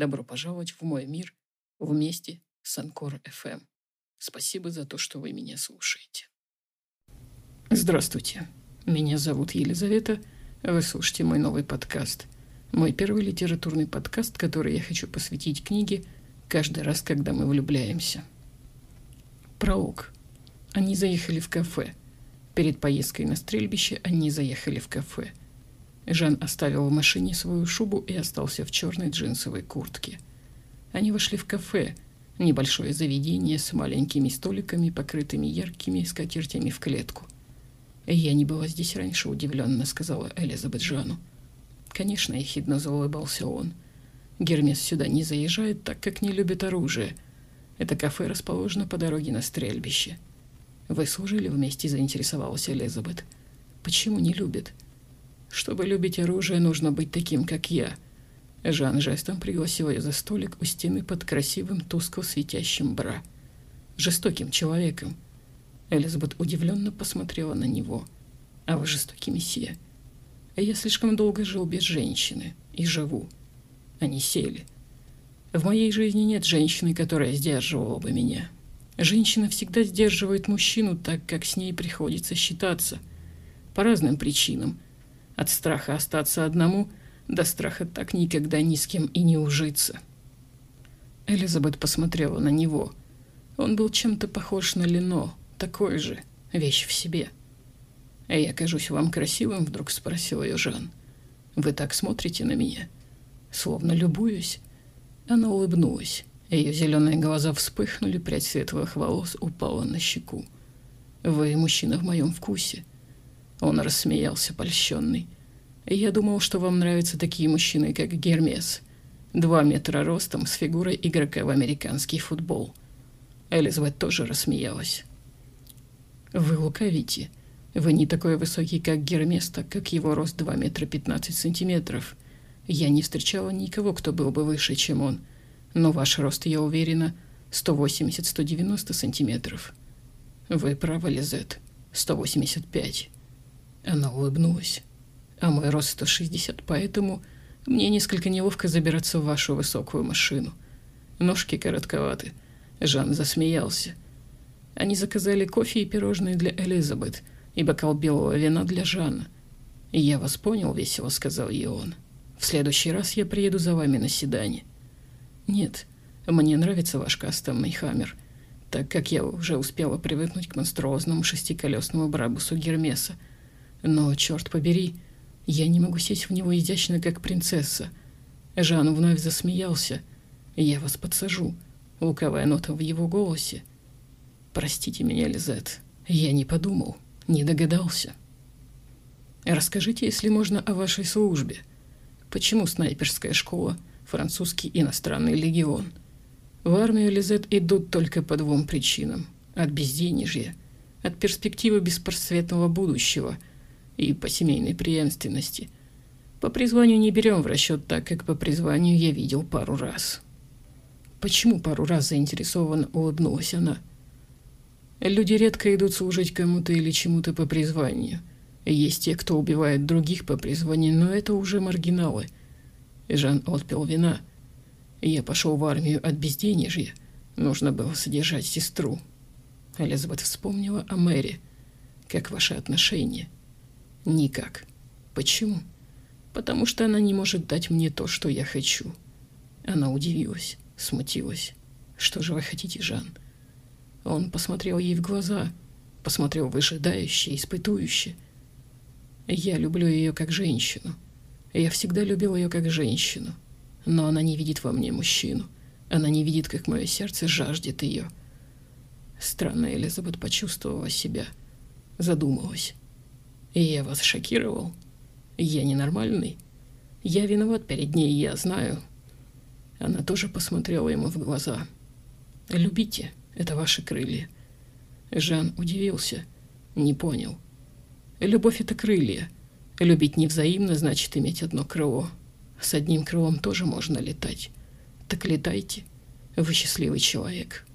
Добро пожаловать в мой мир вместе с Анкор FM. Спасибо за то, что вы меня слушаете. Здравствуйте. Меня зовут Елизавета. Вы слушаете мой новый подкаст. Мой первый литературный подкаст, который я хочу посвятить книге каждый раз, когда мы влюбляемся. Пролог. Они заехали в кафе. Перед поездкой на стрельбище они заехали в кафе. Жан оставил в машине свою шубу и остался в черной джинсовой куртке. Они вошли в кафе, небольшое заведение с маленькими столиками, покрытыми яркими скатертями в клетку. «Я не была здесь раньше», — удивленно сказала Элизабет Жану. «Конечно», — ехидно заулыбался он. «Гермес сюда не заезжает, так как не любит оружие. Это кафе расположено по дороге на стрельбище». «Вы служили вместе?» – заинтересовалась Элизабет. «Почему не любит?» «Чтобы любить оружие, нужно быть таким, как я». Жан жестом пригласил ее за столик у стены под красивым, тускло светящим бра. «Жестоким человеком». Элизабет удивленно посмотрела на него. «А вы жестокий месье?» «Я слишком долго жил без женщины. И живу». Они сели. «В моей жизни нет женщины, которая сдерживала бы меня». Женщина всегда сдерживает мужчину так, как с ней приходится считаться. По разным причинам. От страха остаться одному до страха так никогда ни с кем и не ужиться. Элизабет посмотрела на него. Он был чем-то похож на Лено, такой же, вещь в себе. «А я кажусь вам красивым?» — вдруг спросил ее Жан. «Вы так смотрите на меня?» «Словно любуюсь». Она улыбнулась. Ее зеленые глаза вспыхнули, прядь светлых волос упала на щеку. «Вы мужчина в моем вкусе». Он рассмеялся, польщенный. «Я думал, что вам нравятся такие мужчины, как Гермес. Два метра ростом, с фигурой игрока в американский футбол». Элизабет тоже рассмеялась. «Вы лукавите. Вы не такой высокий, как Гермес, так как его рост 2 метра 15 сантиметров. Я не встречала никого, кто был бы выше, чем он. Но ваш рост, я уверена, 180-190 сантиметров. Вы правы, Лизет. 185. Она улыбнулась. А мой рост 160, поэтому мне несколько неловко забираться в вашу высокую машину. Ножки коротковаты. Жан засмеялся. Они заказали кофе и пирожные для Элизабет и бокал белого вина для Жана. «Я вас понял», — весело сказал ей он. «В следующий раз я приеду за вами на седане. Нет, мне нравится ваш кастомный хаммер, так как я уже успела привыкнуть к монструозному шестиколесному брабусу Гермеса. Но, черт побери, я не могу сесть в него изящно, как принцесса. Жан вновь засмеялся. Я вас подсажу. Луковая нота в его голосе. Простите меня, Лизет, я не подумал, не догадался. Расскажите, если можно, о вашей службе. Почему снайперская школа – французский иностранный легион. В армию Лизет идут только по двум причинам. От безденежья, от перспективы беспросветного будущего и по семейной преемственности. По призванию не берем в расчет так, как по призванию я видел пару раз. Почему пару раз заинтересованно улыбнулась она? Люди редко идут служить кому-то или чему-то по призванию. Есть те, кто убивает других по призванию, но это уже маргиналы – Жан отпил вина. Я пошел в армию от безденежья. Нужно было содержать сестру. Элизабет вспомнила о Мэри. Как ваши отношения? Никак. Почему? Потому что она не может дать мне то, что я хочу. Она удивилась, смутилась. Что же вы хотите, Жан? Он посмотрел ей в глаза, посмотрел выжидающе, испытующе. Я люблю ее как женщину. Я всегда любил ее как женщину, но она не видит во мне мужчину. Она не видит, как мое сердце жаждет ее. Странно Элизабет почувствовала себя, задумалась. Я вас шокировал? Я ненормальный? Я виноват перед ней, я знаю. Она тоже посмотрела ему в глаза. «Любите, это ваши крылья». Жан удивился, не понял. «Любовь — это крылья. Любить невзаимно значит иметь одно крыло. С одним крылом тоже можно летать. Так летайте, вы счастливый человек».